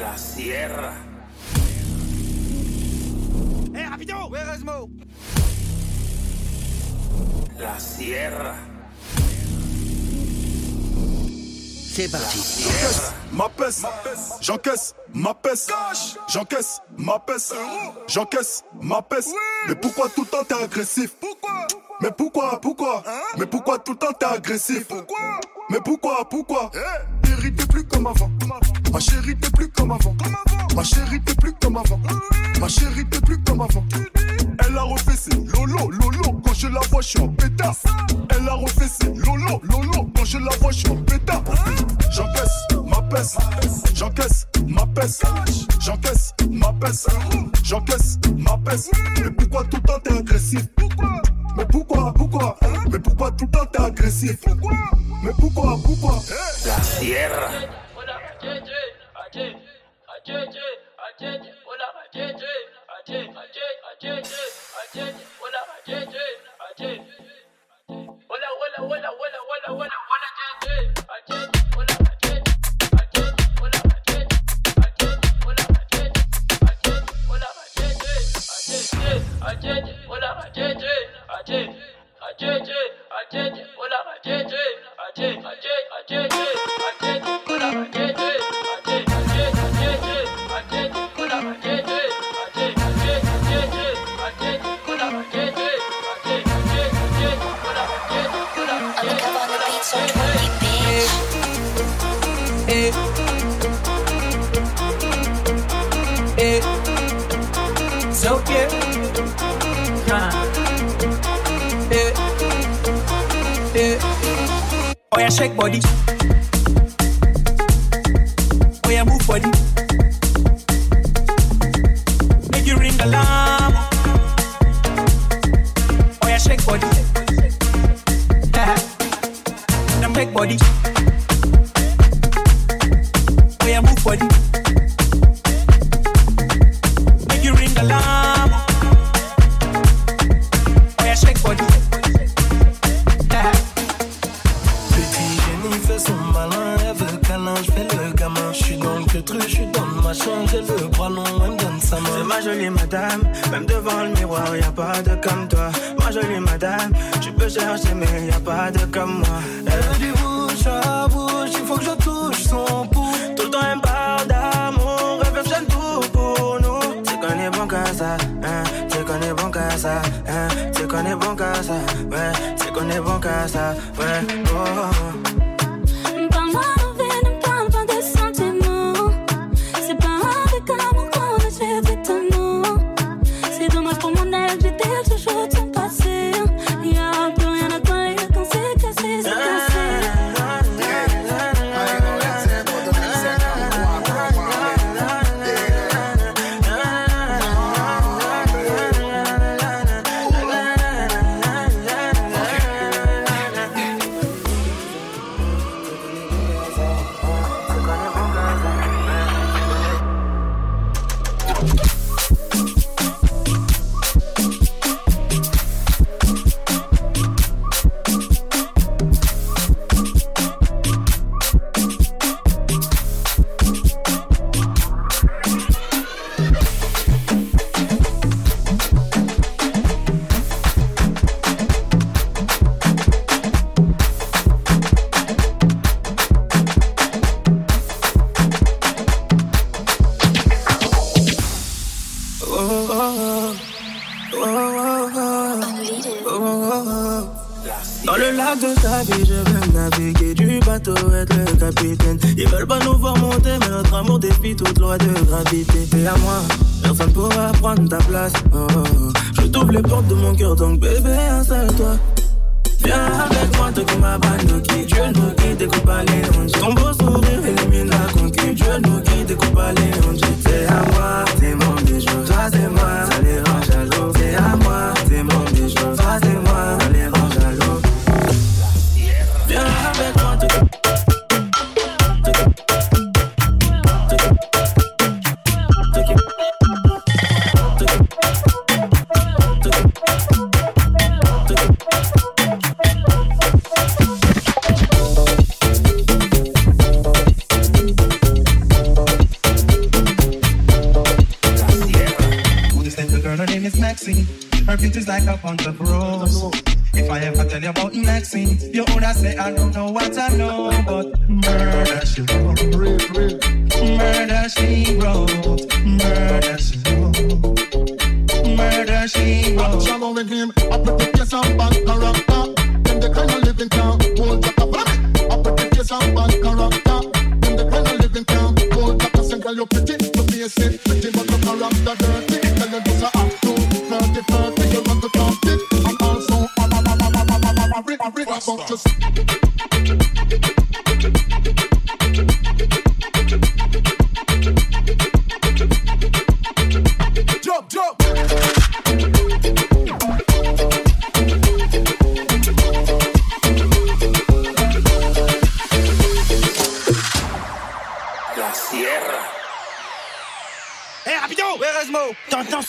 La Sierra. Eh, rapido! Where is Mo? La Sierra. C'est parti. Ma peste, j'encaisse ma peste, j'encaisse ma peste, j'encaisse ma peste. Mais pourquoi tout le temps t'es agressif? Pourquoi? Mais pourquoi, pourquoi? Mais pourquoi tout le temps t'es agressif? Pourquoi? Mais pourquoi, pourquoi? Eh? Chérie, t'es plus comme avant. Ma chérie, t'es plus comme avant. Ma chérie, t'es plus comme avant. Ma chérie, t'es plus comme avant. Elle a refait ses lolo, lolo. Quand je la vois, je suis en pétard. Elle a refait ses lolo, lolo. Quand je la vois, je suis en pétard. J'encaisse ma peste. J'encaisse ma peste. J'encaisse ma peste. J'encaisse ma peste. Mais pourquoi tout le temps t'es agressif? Pourquoi Mais pourquoi, pourquoi? Mais pourquoi tout le temps t'es agressif? Pourquoi Mais pourquoi, pourquoi? La Sierra. I did, I did, I did, I did, I did, I did. Eh. Oh yeah, shake body. Oh yeah, move body. Make you ring alarm. Oh yeah, shake body. Now take body. Ça, hein, c'est qu'on est bon qu'à ça, ouais, c'est qu'on est bon qu'à ça, ouais, oh. Les portes de mon cœur, donc bébé, installe-toi. Viens avec moi, toi qui m'as bannoqué. Dieu nous guide, découpe à l'étranger. Ton beau sourire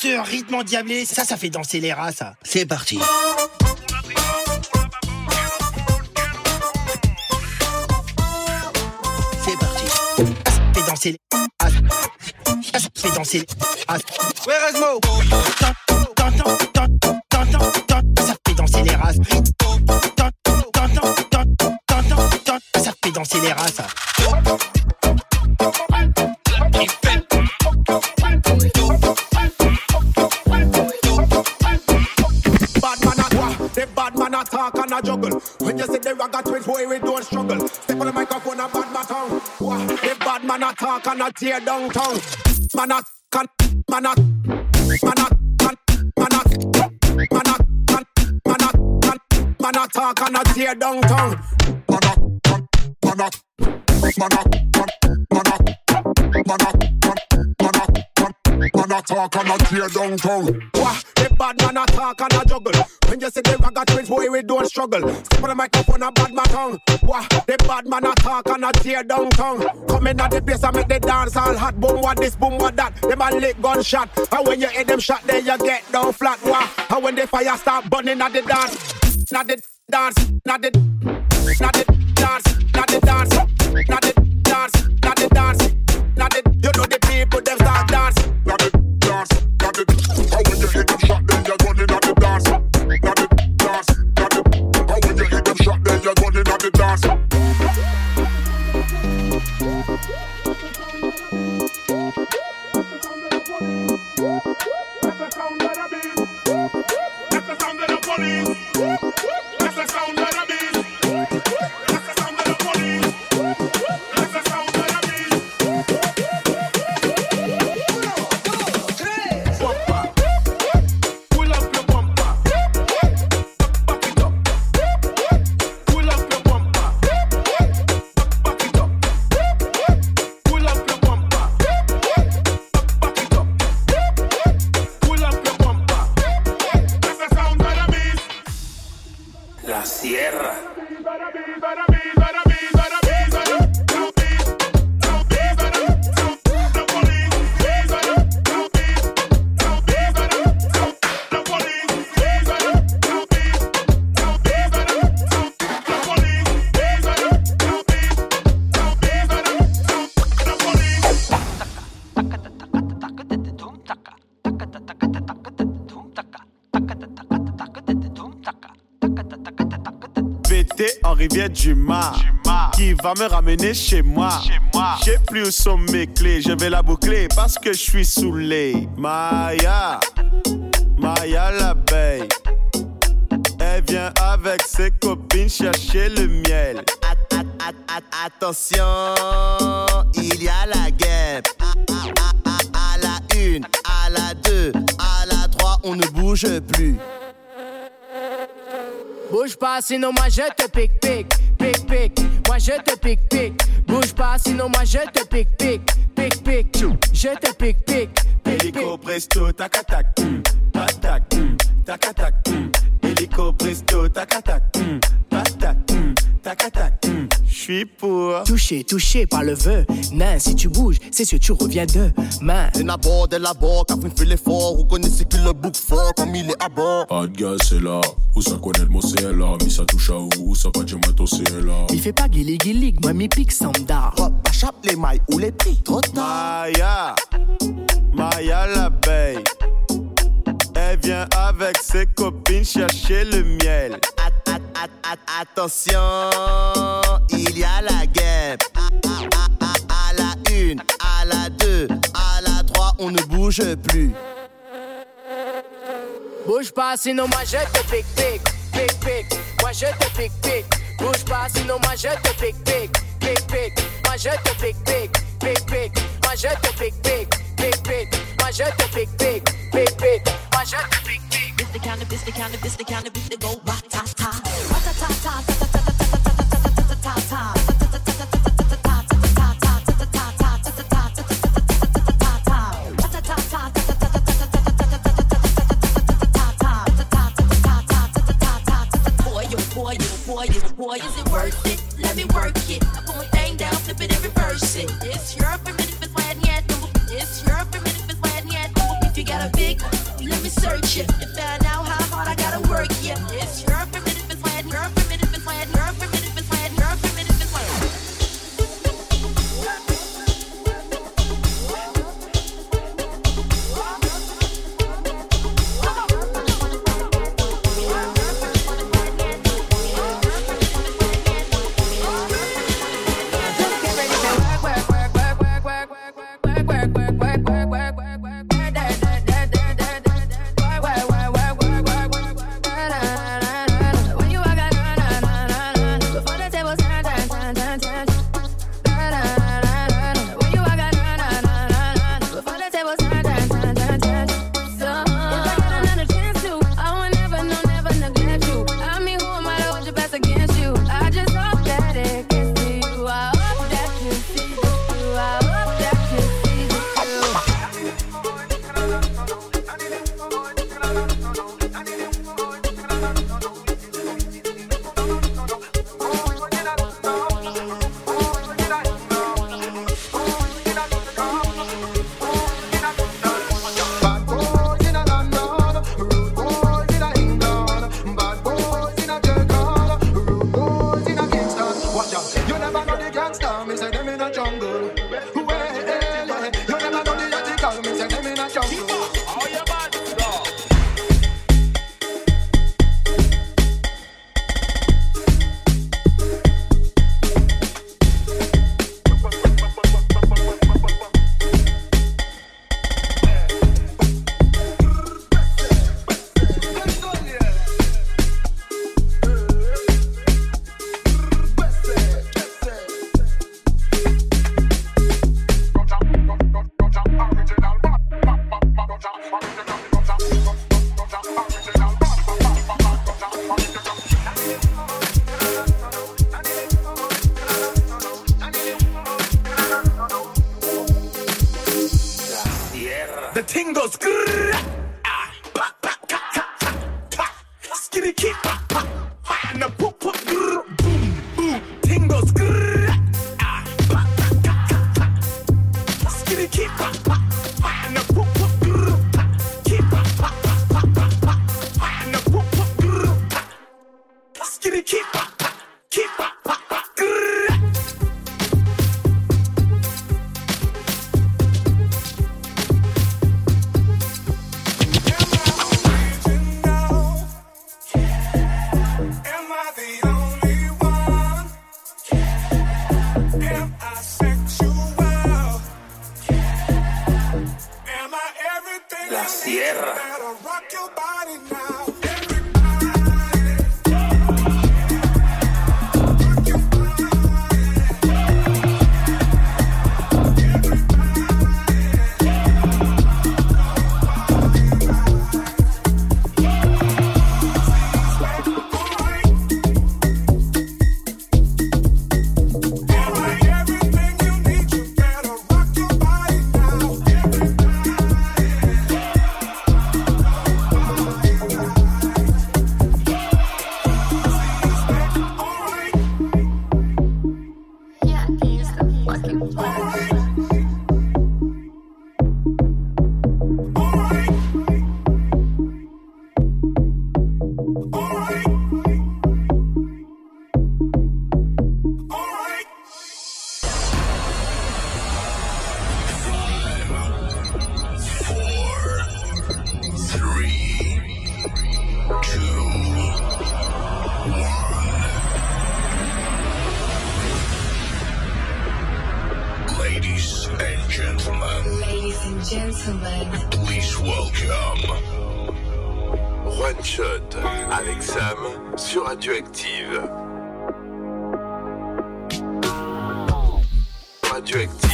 ce rythme endiablé Ça, ça fait danser les rats, ça. C'est parti. C'est parti. Ça fait danser les rats. Ça, fait danser les rats. Ouais, Resmo T'entends, t'entends, t'entends, t'entends, t'entends, ça fait danser les rats. T'entends, t'entends, t'entends, t'entends, t'entends, ça fait danser les rats, ça. A a juggle. When you see the ragga twins, boy, we don't struggle. Step on the microphone and bad man tongue. The bad man a talk and a tear down tongue. Man a can, man a, man a can, man a, man a can, man a can, man a talk and a tear down tongue. Man a, man, man a, man a, man, man a, man a, man a talk and a tear down tongue. Wah, the bad man a talk and a juggle. When you see the ragga twins, boy, we don't struggle. Step on the microphone and bad man tongue. Wah, the bad man a talk and a tear down tongue. Come in at the place and make the dance all hot. Boom, what this, boom, what that. Them a lick gunshot. And when you hit them shot, then you get down flat. Wah, and when the fire start burning at the dance, not the dance, not the, not the dance, not the dance, not the dance, not the dance, not the. You know the people them rivière du Mar. Qui va me ramener chez moi. J'ai plus où sont mes clés. Je vais la boucler parce que je suis saoulé. Maya, Maya l'abeille. Elle vient avec ses copines chercher le miel. At- at- at- at- attention, il y a la à- à- à la une, à la deux, à la trois, on ne bouge plus. Bouge pas, sinon moi je te pique, pique, pique, pique. Moi je te pique, pique. Bouge pas, sinon moi je te pique, pique, pique, pique. Je te pique, pique, pique, presto, tac tac, tac tac, tac tac. Hélico presto, tac tac, tac tac, tac tac, suis pour. Touché, touché par le vœu. Nain, si tu bouges, c'est sûr tu reviens demain. C'est à bord de la bord, Catherine fait l'effort. Vous connaissez qu'il le bouc fort comme il est à bord. Pas de gaz, c'est là. Où ça connaît le mot, c'est là. Mais ça touche à où, où ça va dire moi, c'est là. Il fait pas guili guili, moi mi pique samda. Hop, achape les mailles ou les prix. Trop tard. Maya, Maya l'abeille. Vient avec ses copines chercher le miel. attention, il y a la guerre. À, la une, à la deux, à la trois, on ne bouge plus. Bouge pas, sinon moi je te pique, pique, pique, pique. Moi je te pique, pique. Bouge pas, sinon moi je te pique, pique, pique, pique. Moi je te pique, pique, pique, pique. Moi je te pique, pique, pique, pique. Moi je te pique, pique, pique, pique. project. This the cannabis, the cannabis, the cannabis, the go ta ta. Ta ta ta ta. Please welcome One Shot avec Sam sur Radioactive. Radioactive.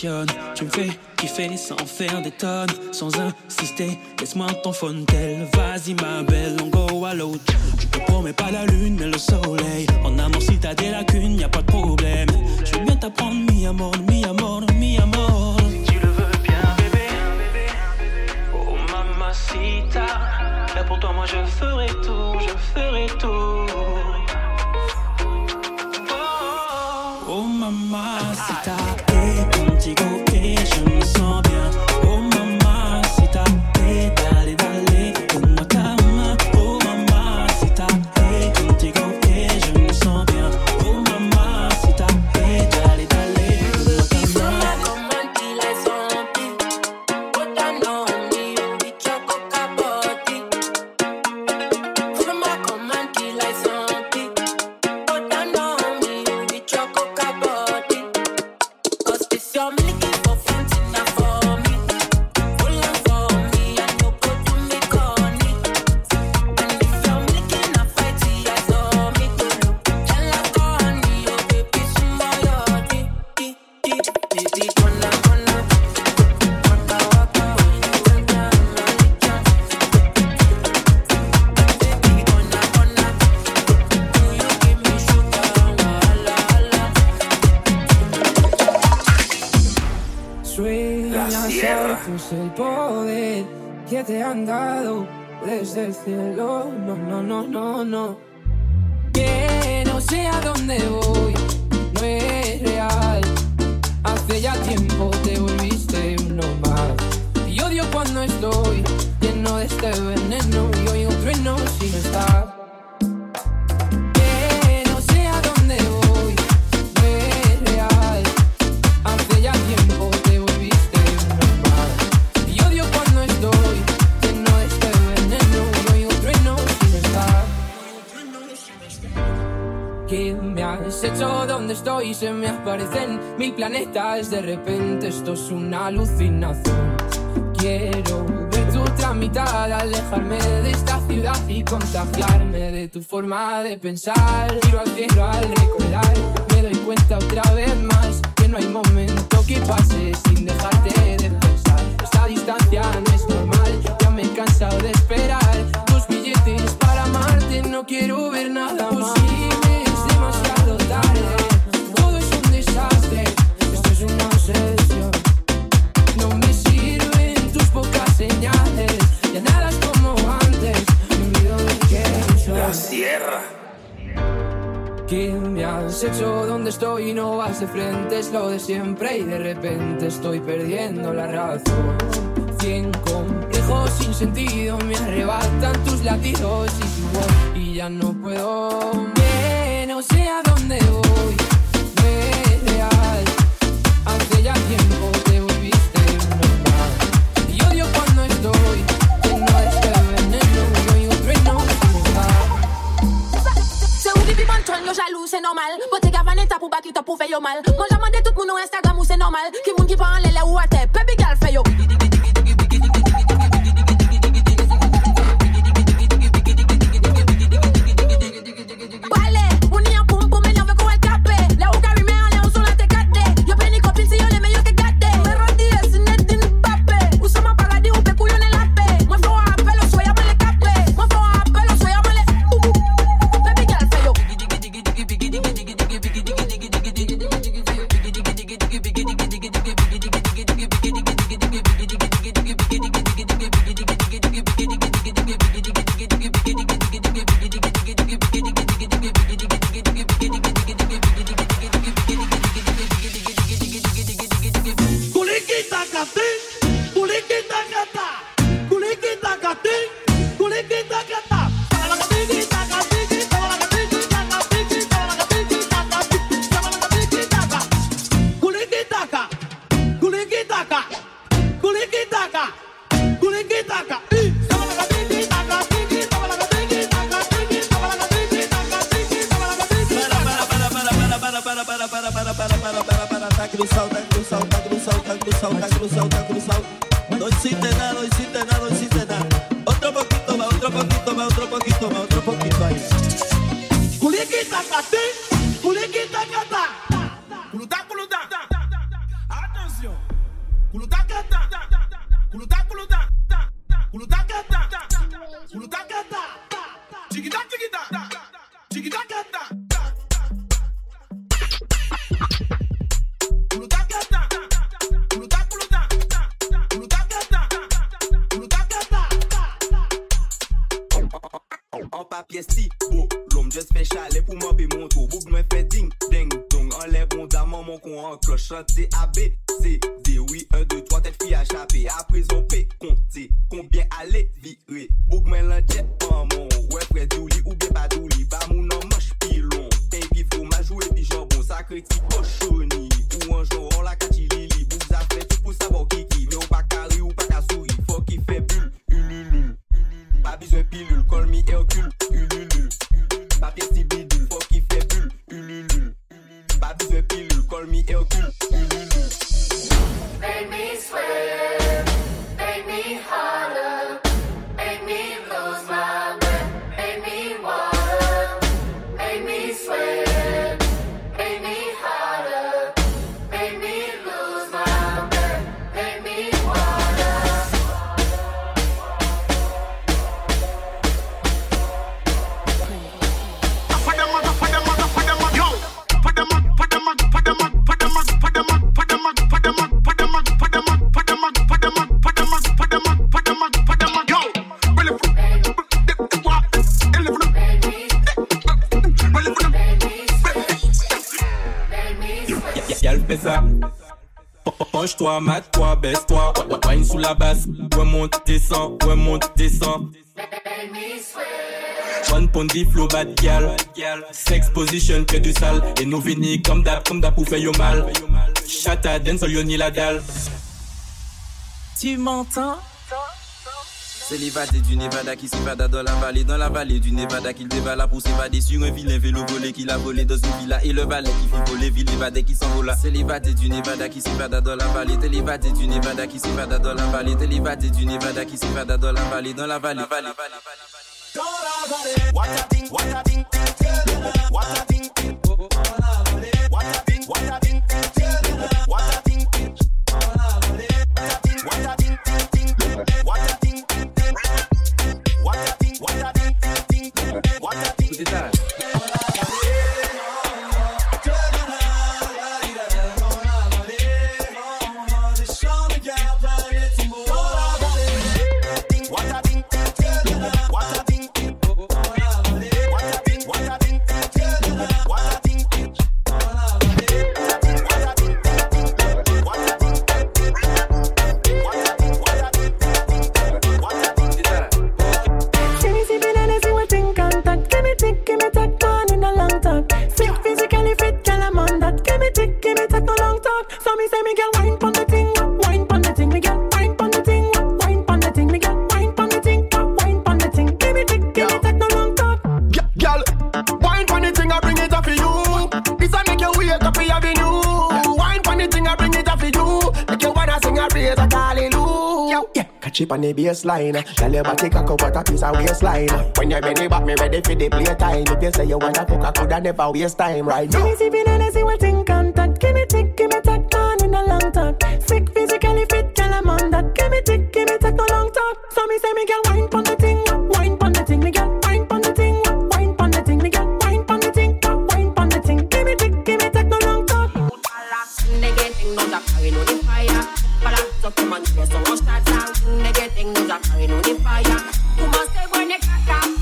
Tu me fais kiffer sans faire des tonnes, sans insister. Laisse-moi ton phone tel. Vas-y, ma belle, on go à l'autre. Je te promets pas la lune, mais le soleil. En amour, si t'as des lacunes, y a pas de problème. Je veux bien t'apprendre mi amor, mi amor, mi amor. Si tu le veux bien, bébé. Oh, mamacita. Là pour toi, moi je ferai tout, je ferai tout. chico. El cielo. No, no, no, no, no. Que no sé a dónde voy, no es real. Hace ya tiempo te volviste uno más. Y odio cuando estoy lleno de este veneno y oigo trueno sin estar. Que ¿Dónde estoy? Se me aparecen mil planetas. De repente esto es una alucinación. Quiero ver tu otra mitad, alejarme de esta ciudad y contagiarme de tu forma de pensar. Tiro al cielo al recordar, me doy cuenta otra vez más que no hay momento que pase sin dejarte de pensar. Esta distancia no es normal, ya me he cansado de esperar. Tus billetes para amarte, no quiero ver nada más. Hecho? dónde estoy y no vas de frente, es lo de siempre y de repente estoy perdiendo la razón. Cien complejos sin sentido me arrebatan tus latidos y tu y ya no puedo. Que no sé a dónde voy, normal. Bote gavan eta pou baki to pou mal. Mon jaman de tout moun ou normal. Ki moun ki pa ou ate, gal para para para tá cruzado, tá cruzado, tá cruzado, tá cruzado, tá cruzado, tá cruzado. Não se entenda, não que te apaixone. O anjo Y'a fait ça. Penche-toi, mate-toi, baisse-toi. Wine sous la basse. Ouais, monte, descend. Ouais, monte, descend. One pondi flow bad gal. Sex position que du sale. Et nous vini comme d'hab, comme d'hab pour faire yo mal. Chata, dance, sol, yoni la dalle. Tu m'entends? Célibataire du Nevada qui s'évada dans la vallée, dans la vallée du Nevada qu'il dévala pour s'évader sur un vilain vélo volé qu'il a volé dans une villa et le valet qui fit voler ville évadé qui s'envola. Célibataire du Nevada qui s'évada dans la vallée, célibataire du Nevada qui s'évada dans la vallée, célibataire du Nevada qui s'évada dans la vallée, dans la vallée, vallée, What a thing, what a thing, what a thing, Yeah, catch it on the baseline. Tell your body cock up what a piece of waistline. When you bend it back, me ready for the playtime. If you say you wanna fuck, I coulda never waste time right now. me sipping and I see what in contact. Give me tick, give me tack, on in a long talk. Sick physically fit, tell I'm on that. Give me tick, give me tack, no long talk. So me say me girl wine pon the thing, wine pon the thing, me girl wine pon the thing, wine pon the thing, me girl wine pon the thing, wine pon the thing. Give me tick, give me tack, no long talk. Negating no da carry no the fire. Para so come and on the fire. You must say when.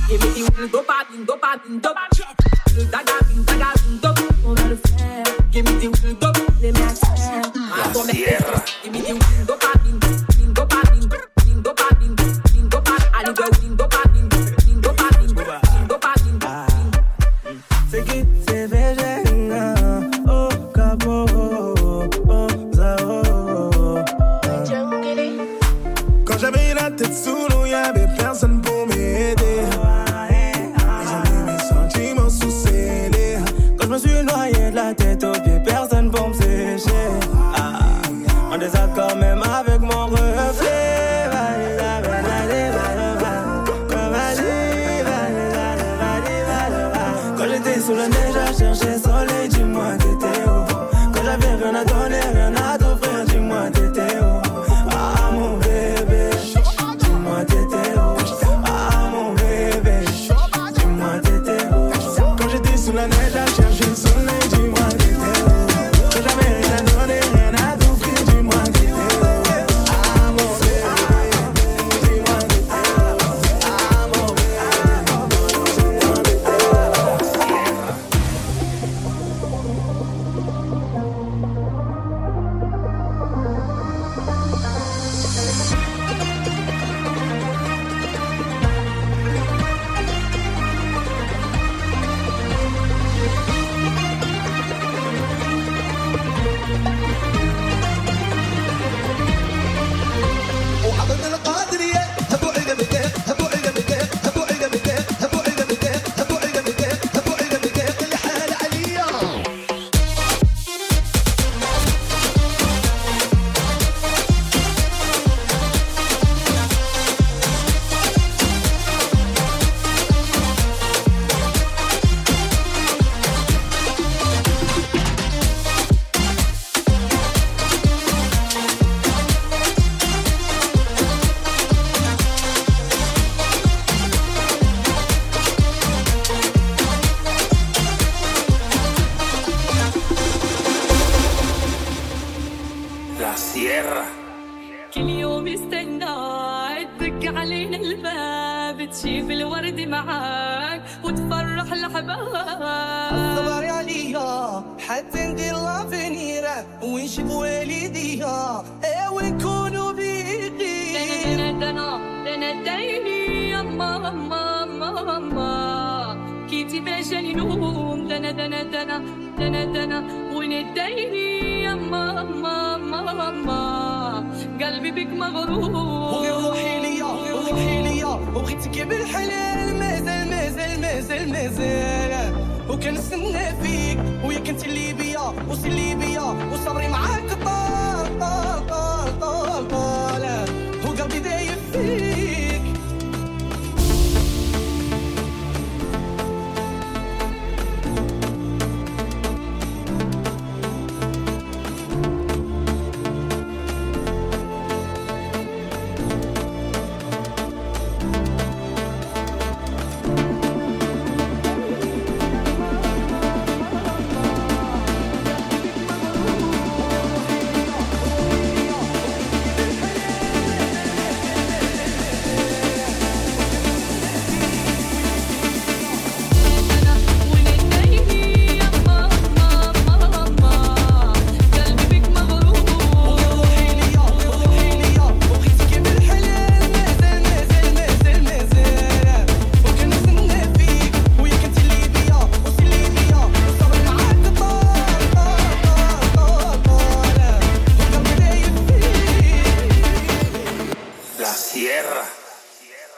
Give me the. معاك وتفرح الحباب صبري عليا حتى ندير لافينير ونشوف والديا إيه ونكونوا بيقي دنا دنا دنا ديني يا ماما ماما تباشل نوم دنا دنا دنا دنا دنا ونديني يما ما ما ما قلبي بك مغروم وغي روحي ليا روحي ليا. وبغيتك بالحلال مازال مازال مازال مازال. وكنسنى فيك وياك انت اللي بيا وصلي بيا وصبري معاك. طال طال طال طال, طال.